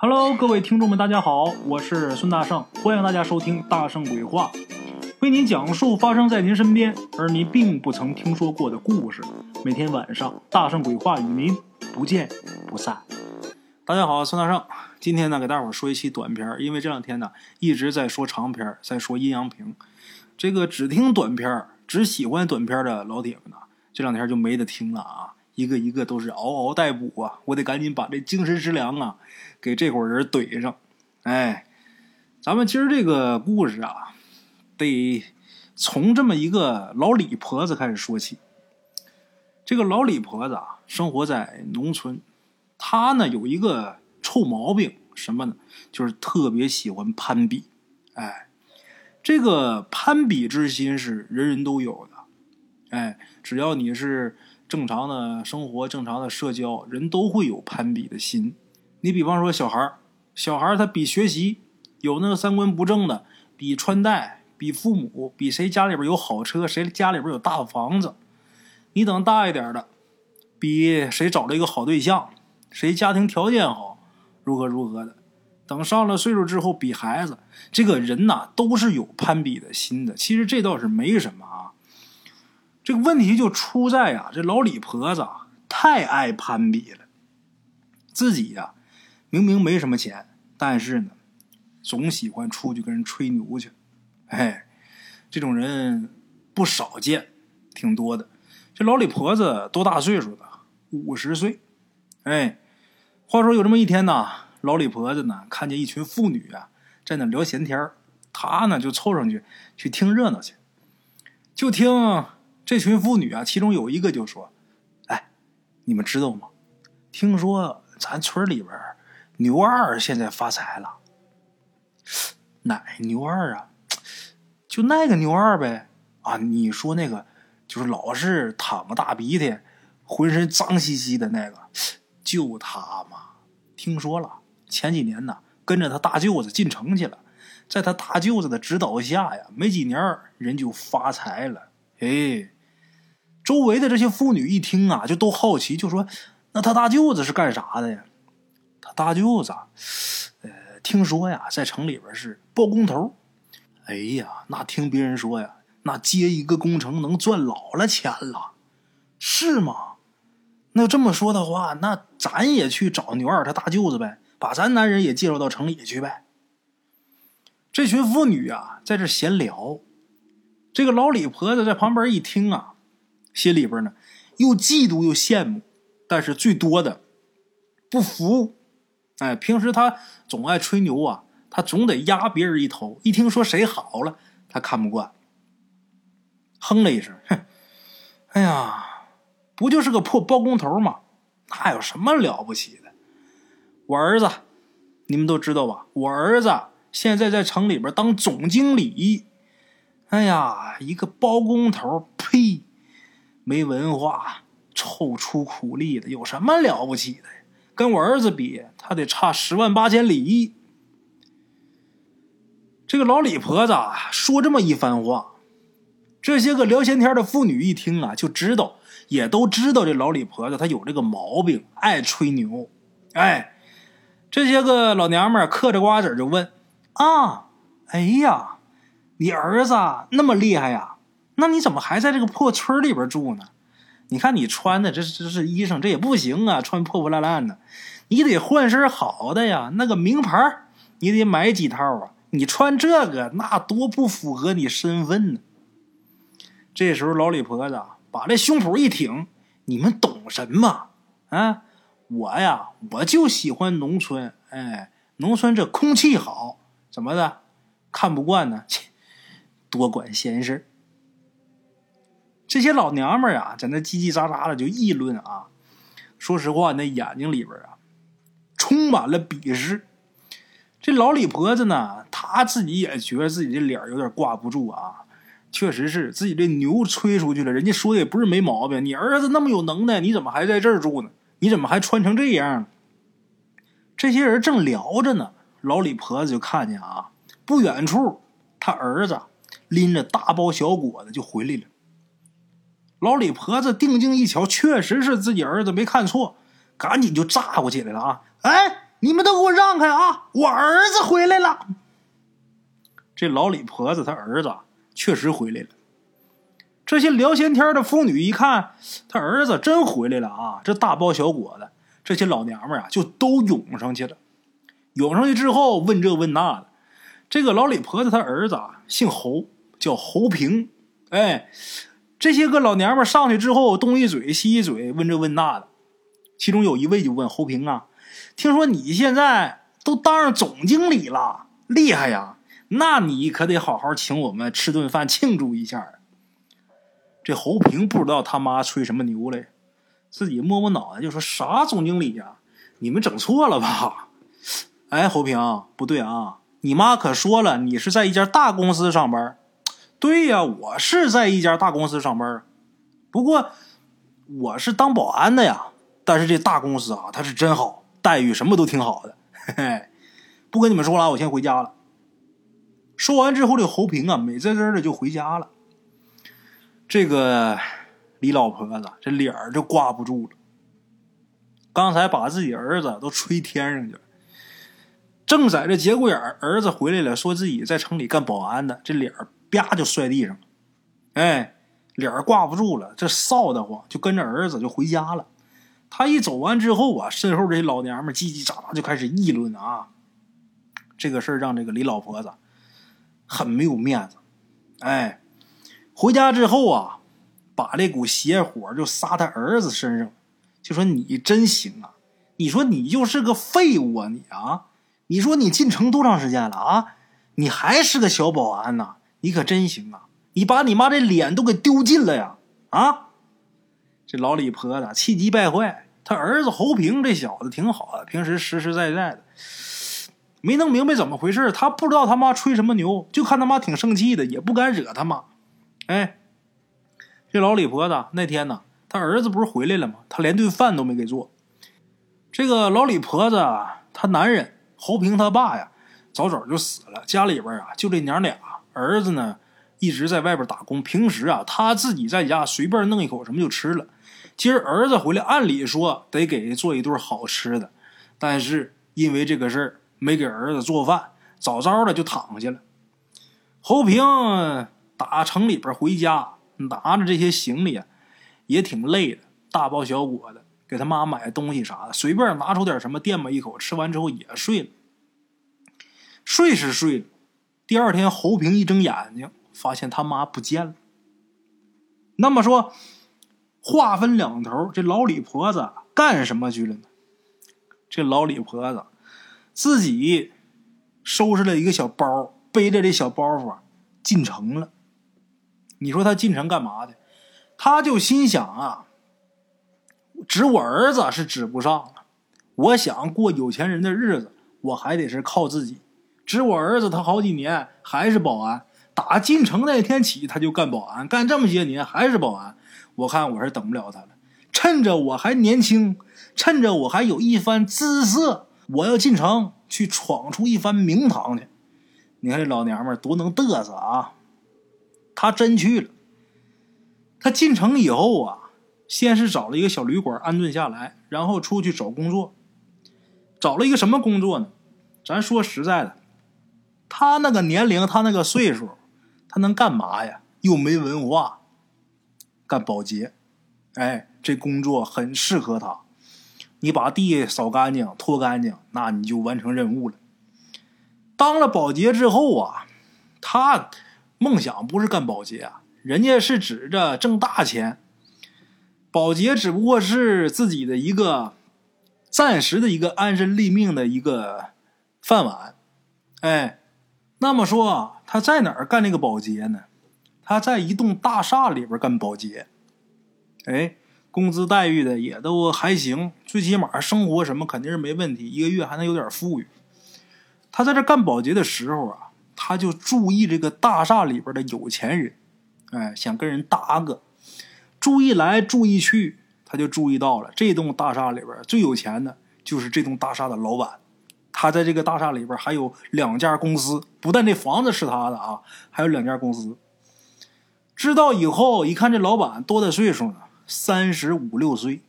Hello，各位听众们，大家好，我是孙大圣，欢迎大家收听《大圣鬼话》，为您讲述发生在您身边而您并不曾听说过的故事。每天晚上，《大圣鬼话》与您不见不散。大家好，孙大圣，今天呢给大伙儿说一期短片，因为这两天呢一直在说长片儿，在说阴阳瓶，这个只听短片儿、只喜欢短片的老铁们呢，这两天就没得听了啊。一个一个都是嗷嗷待哺啊！我得赶紧把这精神食粮啊，给这伙人怼上。哎，咱们今儿这个故事啊，得从这么一个老李婆子开始说起。这个老李婆子啊，生活在农村，她呢有一个臭毛病，什么呢？就是特别喜欢攀比。哎，这个攀比之心是人人都有的。哎，只要你是。正常的生活，正常的社交，人都会有攀比的心。你比方说小孩儿小孩儿他比学习，有那个三观不正的，比穿戴，比父母，比谁家里边有好车，谁家里边有大房子。你等大一点的，比谁找了一个好对象，谁家庭条件好，如何如何的。等上了岁数之后，比孩子，这个人呐都是有攀比的心的。其实这倒是没什么啊。这个问题就出在啊，这老李婆子太爱攀比了。自己呀，明明没什么钱，但是呢，总喜欢出去跟人吹牛去。哎，这种人不少见，挺多的。这老李婆子多大岁数了？五十岁。哎，话说有这么一天呢，老李婆子呢看见一群妇女啊在那聊闲天儿，她呢就凑上去去听热闹去，就听。这群妇女啊，其中有一个就说：“哎，你们知道吗？听说咱村里边牛二现在发财了。哪牛二啊？就那个牛二呗。啊，你说那个就是老是淌个大鼻涕，浑身脏兮兮的那个，就他嘛。听说了，前几年呢，跟着他大舅子进城去了，在他大舅子的指导下呀，没几年人就发财了。哎。”周围的这些妇女一听啊，就都好奇，就说：“那他大舅子是干啥的呀？”他大舅子，呃，听说呀，在城里边是包工头。哎呀，那听别人说呀，那接一个工程能赚老了钱了，是吗？那这么说的话，那咱也去找牛二他大舅子呗，把咱男人也介绍到城里去呗。这群妇女啊，在这闲聊，这个老李婆子在旁边一听啊。心里边呢，又嫉妒又羡慕，但是最多的不服。哎，平时他总爱吹牛啊，他总得压别人一头。一听说谁好了，他看不惯，哼了一声，哼，哎呀，不就是个破包工头吗？那有什么了不起的？我儿子，你们都知道吧？我儿子现在在城里边当总经理。哎呀，一个包工头，呸！没文化、臭出苦力的，有什么了不起的？跟我儿子比，他得差十万八千里。这个老李婆子说这么一番话，这些个聊闲天的妇女一听啊，就知道，也都知道这老李婆子她有这个毛病，爱吹牛。哎，这些个老娘们嗑着瓜子就问：“啊，哎呀，你儿子那么厉害呀？”那你怎么还在这个破村里边住呢？你看你穿的这这是衣裳，这也不行啊，穿破破烂烂的，你得换身好的呀。那个名牌你得买几套啊。你穿这个那多不符合你身份呢。这时候老李婆子把这胸脯一挺：“你们懂什么啊？我呀，我就喜欢农村。哎，农村这空气好，怎么的？看不惯呢？切，多管闲事。”这些老娘们儿啊，在那叽叽喳喳的就议论啊。说实话，那眼睛里边啊，充满了鄙视。这老李婆子呢，她自己也觉得自己这脸有点挂不住啊。确实是自己这牛吹出去了，人家说的也不是没毛病。你儿子那么有能耐，你怎么还在这儿住呢？你怎么还穿成这样？这些人正聊着呢，老李婆子就看见啊，不远处他儿子拎着大包小裹的就回来了。老李婆子定睛一瞧，确实是自己儿子，没看错，赶紧就炸过起来了啊！哎，你们都给我让开啊！我儿子回来了。这老李婆子她儿子确实回来了。这些聊闲天的妇女一看，他儿子真回来了啊！这大包小裹的，这些老娘们啊就都涌上去了。涌上去之后，问这问那的。这个老李婆子她儿子啊，姓侯，叫侯平。哎，这些个老娘们上去之后，东一嘴西一嘴，问这问那的。其中有一位就问侯平啊：“听说你现在都当上总经理了，厉害呀！那你可得好好请我们吃顿饭庆祝一下。”这侯平不知道他妈吹什么牛嘞，自己摸摸脑袋就说：“啥总经理呀？你们整错了吧？”哎，侯平，不对啊！你妈可说了，你是在一家大公司上班。对呀，我是在一家大公司上班，不过我是当保安的呀。但是这大公司啊，它是真好，待遇什么都挺好的。嘿嘿，不跟你们说了，我先回家了。说完之后，这侯平啊，美滋滋的就回家了。这个李老婆子这脸儿就挂不住了。刚才把自己儿子都吹天上去了，正在这节骨眼儿，儿子回来了，说自己在城里干保安的，这脸儿啪就摔地上了。哎，脸挂不住了，这臊得慌，就跟着儿子就回家了。他一走完之后啊，身后这些老娘们叽叽喳喳就开始议论啊。这个事儿让这个李老婆子很没有面子。哎，回家之后啊，把这股邪火就撒他儿子身上，就说你真行啊！你说你就是个废物啊你啊！你说你进城多长时间了啊？你还是个小保安呐？你可真行啊！你把你妈这脸都给丢尽了呀！啊！这老李婆子气急败坏，他儿子侯平这小子挺好的，平时实实在在的，没弄明白怎么回事他不知道他妈吹什么牛，就看他妈挺生气的，也不敢惹他妈。哎，这老李婆子那天呢，他儿子不是回来了吗？他连顿饭都没给做。这个老李婆子，他男人侯平他爸呀，早早就死了，家里边啊就这娘俩，儿子呢一直在外边打工，平时啊他自己在家随便弄一口什么就吃了。今儿儿子回来，按理说得给做一顿好吃的，但是因为这个事儿没给儿子做饭，早早的就躺下了。侯平打城里边回家，拿着这些行李啊，也挺累的，大包小裹的，给他妈买东西啥的，随便拿出点什么垫吧一口，吃完之后也睡了。睡是睡了，第二天侯平一睁眼睛，发现他妈不见了。那么说。话分两头，这老李婆子干什么去了呢？这老李婆子自己收拾了一个小包，背着这小包袱进城了。你说他进城干嘛的？他就心想啊，指我儿子是指不上了。我想过有钱人的日子，我还得是靠自己。指我儿子，他好几年还是保安，打进城那天起他就干保安，干这么些年还是保安。我看我是等不了他了，趁着我还年轻，趁着我还有一番姿色，我要进城去闯出一番名堂去。你看这老娘们多能嘚瑟啊！他真去了。他进城以后啊，先是找了一个小旅馆安顿下来，然后出去找工作。找了一个什么工作呢？咱说实在的，他那个年龄，他那个岁数，他能干嘛呀？又没文化。干保洁，哎，这工作很适合他。你把地扫干净、拖干净，那你就完成任务了。当了保洁之后啊，他梦想不是干保洁啊，人家是指着挣大钱。保洁只不过是自己的一个暂时的一个安身立命的一个饭碗。哎，那么说他在哪儿干这个保洁呢？他在一栋大厦里边干保洁，哎，工资待遇的也都还行，最起码生活什么肯定是没问题，一个月还能有点富裕。他在这干保洁的时候啊，他就注意这个大厦里边的有钱人，哎，想跟人搭个，注意来注意去，他就注意到了这栋大厦里边最有钱的就是这栋大厦的老板。他在这个大厦里边还有两家公司，不但这房子是他的啊，还有两家公司。知道以后一看，这老板多大岁数呢？三十五六岁，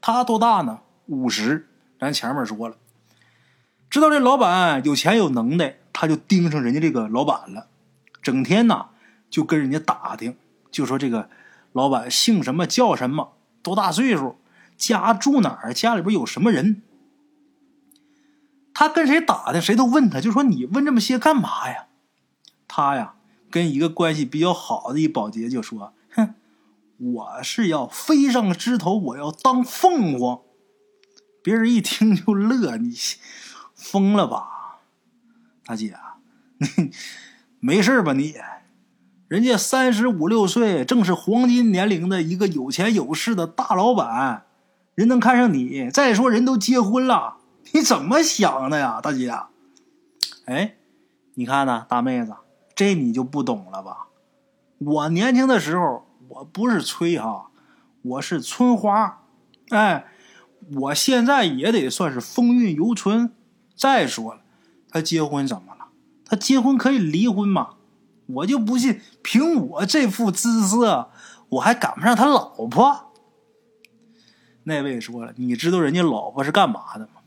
他多大呢？五十。咱前面说了，知道这老板有钱有能耐，他就盯上人家这个老板了，整天呐就跟人家打听，就说这个老板姓什么叫什么，多大岁数，家住哪儿，家里边有什么人。他跟谁打听，谁都问他，就说你问这么些干嘛呀？他呀，跟一个关系比较好的一保洁就说：“哼，我是要飞上枝头，我要当凤凰。”别人一听就乐，你疯了吧，大姐？你没事吧你？人家三十五六岁，正是黄金年龄的一个有钱有势的大老板，人能看上你？再说人都结婚了，你怎么想的呀，大姐？哎，你看呢，大妹子。这你就不懂了吧？我年轻的时候，我不是吹哈，我是村花，哎，我现在也得算是风韵犹存。再说了，他结婚怎么了？他结婚可以离婚吗？我就不信，凭我这副姿色，我还赶不上他老婆。那位说了，你知道人家老婆是干嘛的吗？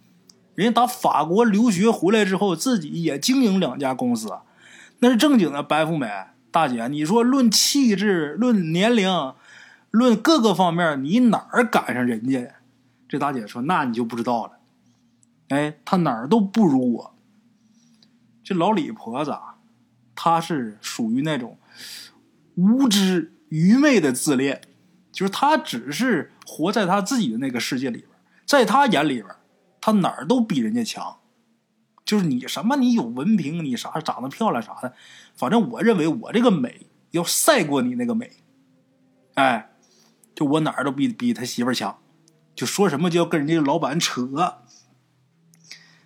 人家打法国留学回来之后，自己也经营两家公司。那是正经的白富美大姐，你说论气质、论年龄、论各个方面，你哪儿赶上人家呀？这大姐说：“那你就不知道了。”哎，她哪儿都不如我。这老李婆子，啊她是属于那种无知愚昧的自恋，就是她只是活在她自己的那个世界里边，在她眼里边，他哪儿都比人家强。就是你什么，你有文凭，你啥长得漂亮啥的，反正我认为我这个美要赛过你那个美，哎，就我哪儿都比比他媳妇儿强，就说什么就要跟人家老板扯，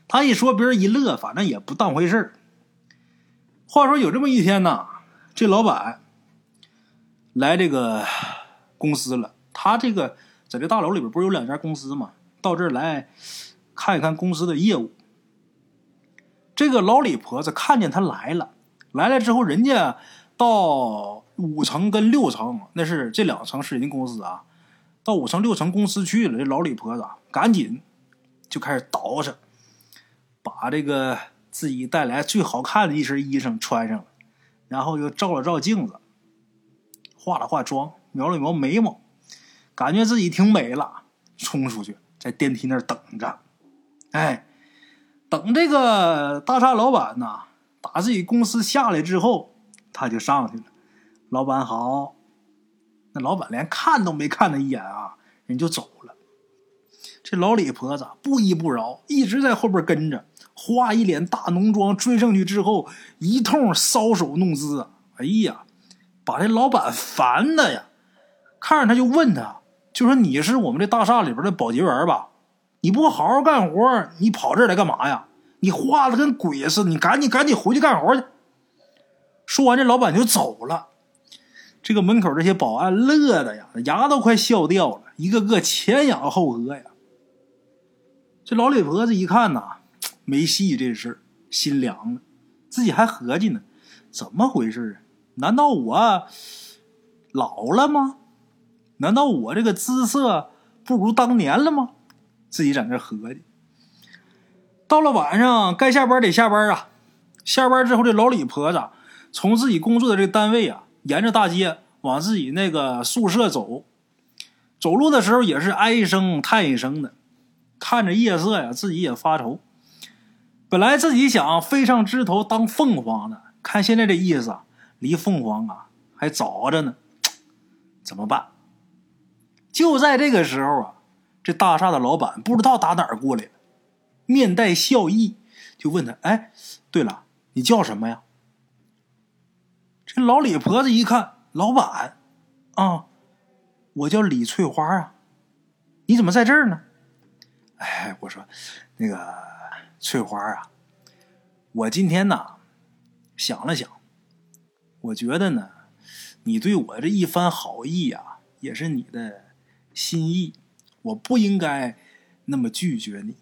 他一说别人一乐，反正也不当回事儿话说有这么一天呢，这老板来这个公司了，他这个在这大楼里边不是有两家公司吗？到这儿来看一看公司的业务。这个老李婆子看见他来了，来了之后，人家到五层跟六层，那是这两层是人家公司啊。到五层六层公司去了，这老李婆子赶紧就开始捯饬，把这个自己带来最好看的一身衣裳穿上了，然后又照了照镜子，化了化妆，描了描眉毛，感觉自己挺美了，冲出去在电梯那儿等着，哎。等这个大厦老板呐，打自己公司下来之后，他就上去了。老板好，那老板连看都没看他一眼啊，人就走了。这老李婆子不依不饶，一直在后边跟着，化一脸大浓妆追上去之后，一通搔首弄姿。哎呀，把这老板烦的呀！看着他就问他，就说你是我们这大厦里边的保洁员吧？你不好好干活，你跑这儿来干嘛呀？你画的跟鬼似的，你赶紧赶紧回去干活去。说完，这老板就走了。这个门口这些保安乐的呀，牙都快笑掉了，一个个前仰后合呀。这老李婆子一看呐，没戏这事心凉了，自己还合计呢，怎么回事啊？难道我老了吗？难道我这个姿色不如当年了吗？自己在那合计。到了晚上，该下班得下班啊。下班之后，这老李婆子从自己工作的这个单位啊，沿着大街往自己那个宿舍走。走路的时候也是唉声叹一声的，看着夜色呀，自己也发愁。本来自己想飞上枝头当凤凰的，看现在这意思啊，离凤凰啊还早着呢，怎么办？就在这个时候啊。这大厦的老板不知道打哪儿过来了，面带笑意，就问他：“哎，对了，你叫什么呀？”这老李婆子一看，老板，啊，我叫李翠花啊，你怎么在这儿呢？哎，我说，那个翠花啊，我今天呢想了想，我觉得呢，你对我这一番好意啊，也是你的心意。我不应该那么拒绝你。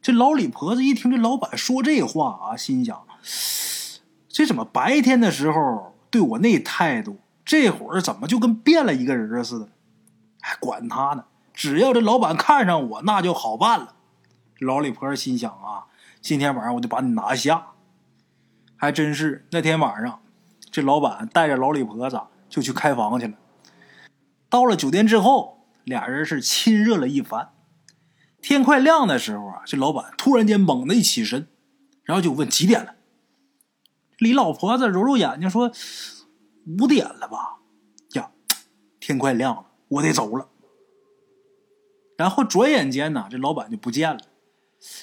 这老李婆子一听这老板说这话啊，心想：这怎么白天的时候对我那态度，这会儿怎么就跟变了一个人似的？还管他呢！只要这老板看上我，那就好办了。老李婆心想啊，今天晚上我就把你拿下。还真是那天晚上，这老板带着老李婆子就去开房去了。到了酒店之后，俩人是亲热了一番。天快亮的时候啊，这老板突然间猛地一起身，然后就问几点了。李老婆子揉揉眼睛说：“五点了吧？呀，天快亮了，我得走了。”然后转眼间呢，这老板就不见了。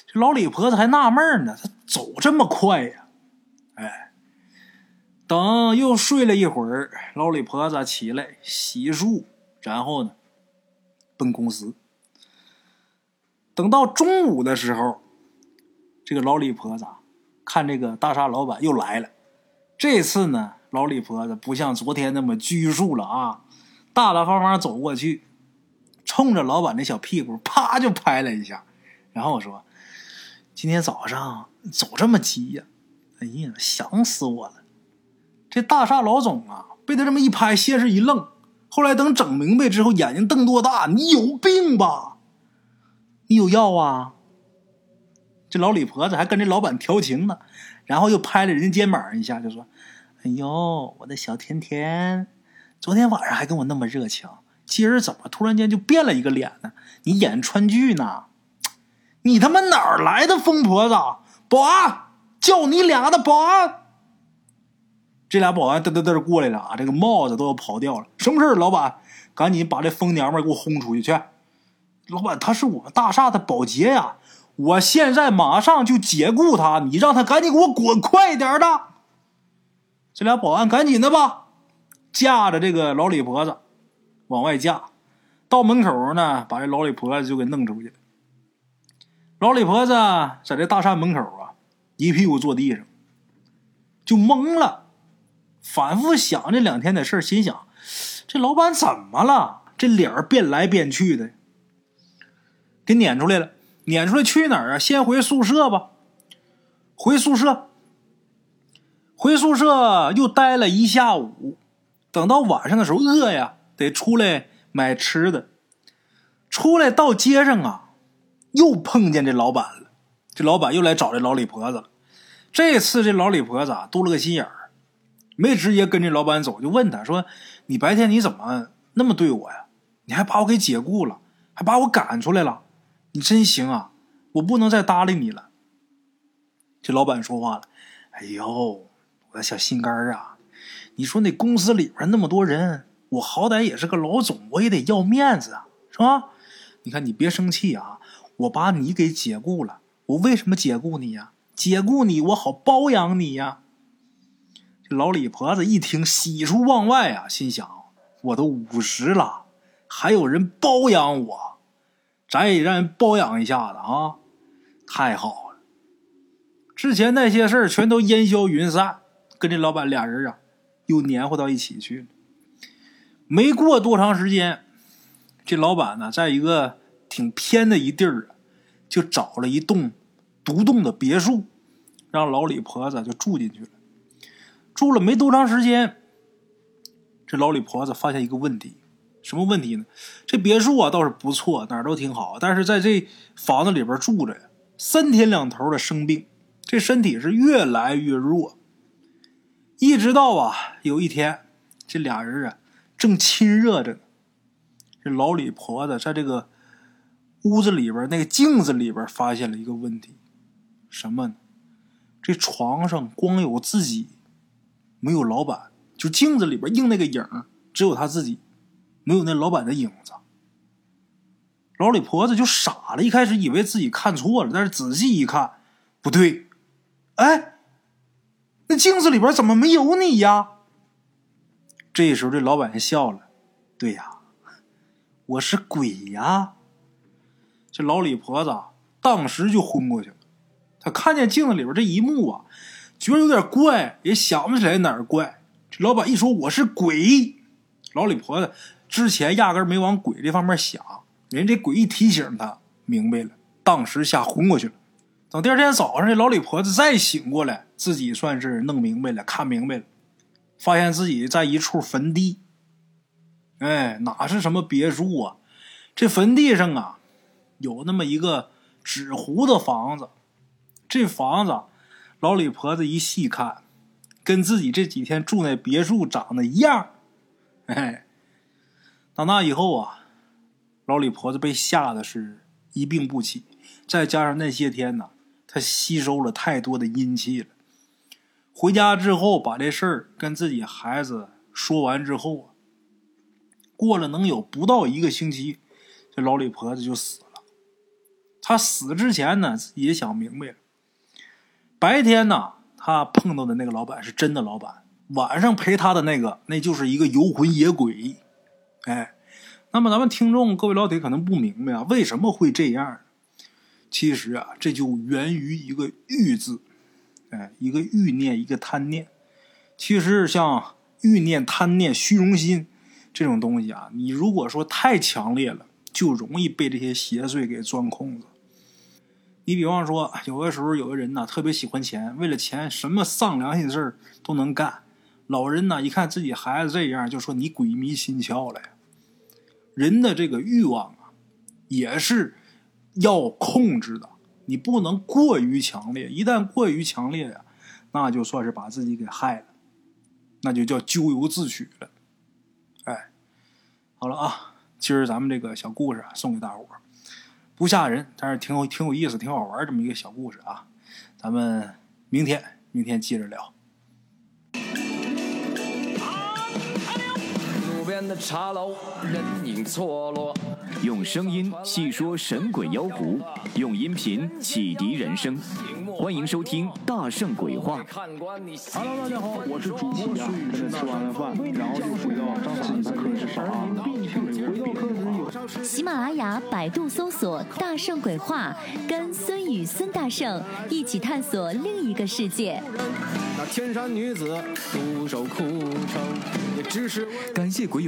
这老李婆子还纳闷呢，他走这么快呀？哎，等又睡了一会儿，老李婆子起来洗漱，然后呢，奔公司。等到中午的时候，这个老李婆子看这个大厦老板又来了。这次呢，老李婆子不像昨天那么拘束了啊，大大方方走过去，冲着老板那小屁股啪就拍了一下，然后我说：“今天早上走这么急呀？哎呀，想死我了！”这大厦老总啊，被他这么一拍，先是一愣，后来等整明白之后，眼睛瞪多大？你有病吧？你有药啊？这老李婆子还跟这老板调情呢。然后又拍了人家肩膀一下，就说：“哎呦，我的小甜甜，昨天晚上还跟我那么热情，今儿怎么突然间就变了一个脸呢？你演川剧呢？你他妈哪儿来的疯婆子？保安，叫你俩的保安！这俩保安嘚嘚嘚过来了啊，这个帽子都要跑掉了。什么事老板，赶紧把这疯娘们给我轰出去去！老板，他是我们大厦的保洁呀。”我现在马上就解雇他，你让他赶紧给我滚，快点的！这俩保安赶紧的吧，架着这个老李婆子往外架，到门口呢，把这老李婆子就给弄出去。老李婆子在这大厦门口啊，一屁股坐地上，就懵了，反复想这两天的事儿心想：这老板怎么了？这脸儿变来变去的，给撵出来了。撵出来去哪儿啊？先回宿舍吧。回宿舍，回宿舍又待了一下午。等到晚上的时候，饿呀，得出来买吃的。出来到街上啊，又碰见这老板了。这老板又来找这老李婆子了。这次这老李婆子啊，多了个心眼儿，没直接跟这老板走，就问他说：“你白天你怎么那么对我呀？你还把我给解雇了，还把我赶出来了。”你真行啊！我不能再搭理你了。这老板说话了：“哎呦，我的小心肝啊！你说那公司里边那么多人，我好歹也是个老总，我也得要面子啊，是吧？你看，你别生气啊！我把你给解雇了，我为什么解雇你呀？解雇你，我好包养你呀！”老李婆子一听，喜出望外啊，心想：我都五十了，还有人包养我。咱也让人包养一下子啊，太好了！之前那些事儿全都烟消云散，跟这老板俩人啊又黏糊到一起去了。没过多长时间，这老板呢，在一个挺偏的一地儿，就找了一栋独栋的别墅，让老李婆子就住进去了。住了没多长时间，这老李婆子发现一个问题。什么问题呢？这别墅啊倒是不错，哪儿都挺好，但是在这房子里边住着呀，三天两头的生病，这身体是越来越弱。一直到啊有一天，这俩人啊正亲热着呢，这老李婆子在这个屋子里边那个镜子里边发现了一个问题，什么呢？这床上光有自己，没有老板，就镜子里边映那个影只有他自己。没有那老板的影子，老李婆子就傻了。一开始以为自己看错了，但是仔细一看，不对，哎，那镜子里边怎么没有你呀？这时候这老板笑了，对呀，我是鬼呀！这老李婆子当时就昏过去了。他看见镜子里边这一幕啊，觉得有点怪，也想不起来哪儿怪。这老板一说我是鬼，老李婆子。之前压根没往鬼这方面想，人这鬼一提醒他，明白了，当时吓昏过去了。等第二天早上，这老李婆子再醒过来，自己算是弄明白了，看明白了，发现自己在一处坟地。哎，哪是什么别墅啊？这坟地上啊，有那么一个纸糊的房子。这房子，老李婆子一细看，跟自己这几天住那别墅长得一样。哎，到那以后啊，老李婆子被吓得是一病不起，再加上那些天呢，她吸收了太多的阴气了。回家之后，把这事儿跟自己孩子说完之后啊，过了能有不到一个星期，这老李婆子就死了。她死之前呢，也想明白了。白天呢，他碰到的那个老板是真的老板，晚上陪他的那个，那就是一个游魂野鬼。哎，那么咱们听众各位老铁可能不明白啊，为什么会这样？其实啊，这就源于一个“欲”字。哎，一个欲念，一个贪念。其实像欲念、贪念、虚荣心这种东西啊，你如果说太强烈了，就容易被这些邪祟给钻空子。你比方说，有的时候有的人呢特别喜欢钱，为了钱什么丧良心的事儿都能干。老人呢一看自己孩子这样，就说你鬼迷心窍了呀。人的这个欲望啊，也是要控制的。你不能过于强烈，一旦过于强烈呀，那就算是把自己给害了，那就叫咎由自取了。哎，好了啊，今儿咱们这个小故事啊，送给大伙儿，不吓人，但是挺有挺有意思、挺好玩这么一个小故事啊。咱们明天明天接着聊。边的茶楼，人影错落。用声音细说神鬼妖狐，用音频启迪人生。欢迎收听《大圣鬼话》。Hello，大家好，我是主播孙宇。吃完了饭，然后就回到自己的课室上喜马拉雅、百度搜索“大圣鬼话”，跟孙宇、孙大圣一起探索另一个世界。那天山女子独守空城，也只是感谢鬼